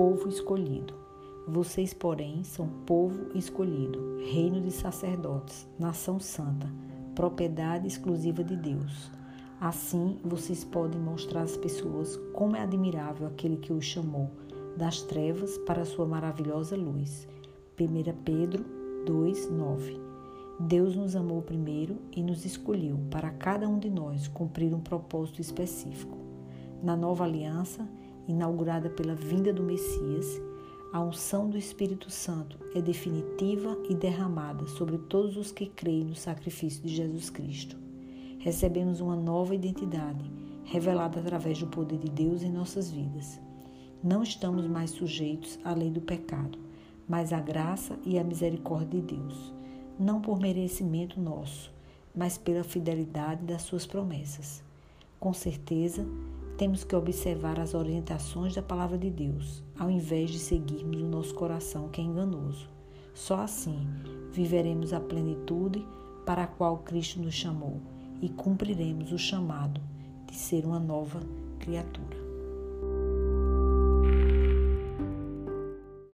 povo escolhido. Vocês, porém, são povo escolhido, reino de sacerdotes, nação santa, propriedade exclusiva de Deus. Assim, vocês podem mostrar às pessoas como é admirável aquele que os chamou das trevas para a sua maravilhosa luz. 1 Pedro 2, 9. Deus nos amou primeiro e nos escolheu para cada um de nós cumprir um propósito específico. Na nova aliança, inaugurada pela vinda do Messias, a unção do Espírito Santo é definitiva e derramada sobre todos os que creem no sacrifício de Jesus Cristo. Recebemos uma nova identidade, revelada através do poder de Deus em nossas vidas. Não estamos mais sujeitos à lei do pecado, mas à graça e à misericórdia de Deus, não por merecimento nosso, mas pela fidelidade das suas promessas. Com certeza, temos que observar as orientações da palavra de Deus, ao invés de seguirmos o nosso coração que é enganoso. Só assim viveremos a plenitude para a qual Cristo nos chamou e cumpriremos o chamado de ser uma nova criatura.